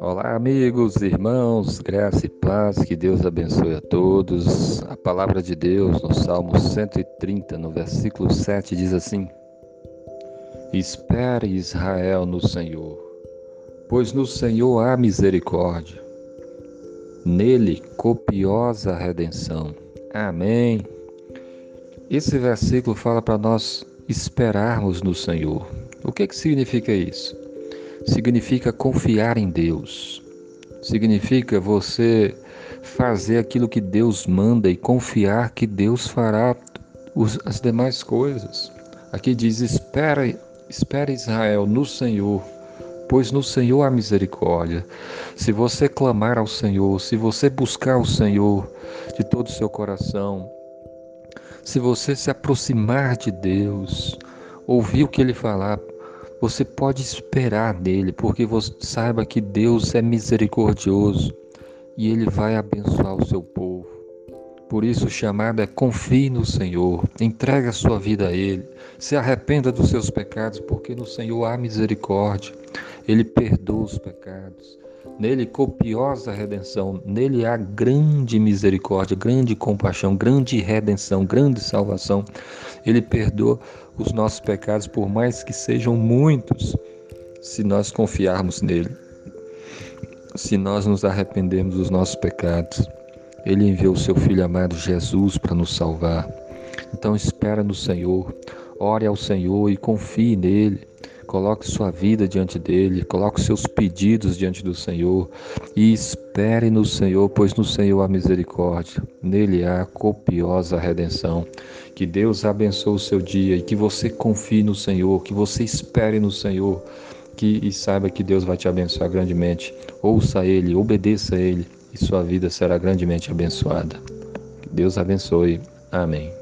Olá, amigos, irmãos, graça e paz, que Deus abençoe a todos. A palavra de Deus no Salmo 130, no versículo 7, diz assim: Espere Israel no Senhor, pois no Senhor há misericórdia, nele copiosa redenção. Amém. Esse versículo fala para nós esperarmos no Senhor. O que, que significa isso? significa confiar em Deus. Significa você fazer aquilo que Deus manda e confiar que Deus fará as demais coisas. Aqui diz: espera, espera Israel no Senhor, pois no Senhor há misericórdia. Se você clamar ao Senhor, se você buscar o Senhor de todo o seu coração, se você se aproximar de Deus, ouvir o que Ele falar, você pode esperar nele, porque você saiba que Deus é misericordioso e ele vai abençoar o seu povo. Por isso o chamado é confie no Senhor, entregue a sua vida a Ele, se arrependa dos seus pecados, porque no Senhor há misericórdia, Ele perdoa os pecados. Nele copiosa redenção, nele há grande misericórdia, grande compaixão, grande redenção, grande salvação. Ele perdoa os nossos pecados, por mais que sejam muitos, se nós confiarmos nele. Se nós nos arrependermos dos nossos pecados, ele enviou o seu filho amado Jesus para nos salvar. Então espera no Senhor, ore ao Senhor e confie nele. Coloque sua vida diante dele, coloque seus pedidos diante do Senhor e espere no Senhor, pois no Senhor há misericórdia, nele há copiosa redenção. Que Deus abençoe o seu dia e que você confie no Senhor, que você espere no Senhor, que e saiba que Deus vai te abençoar grandemente. Ouça ele, obedeça a ele e sua vida será grandemente abençoada. Que Deus abençoe. Amém.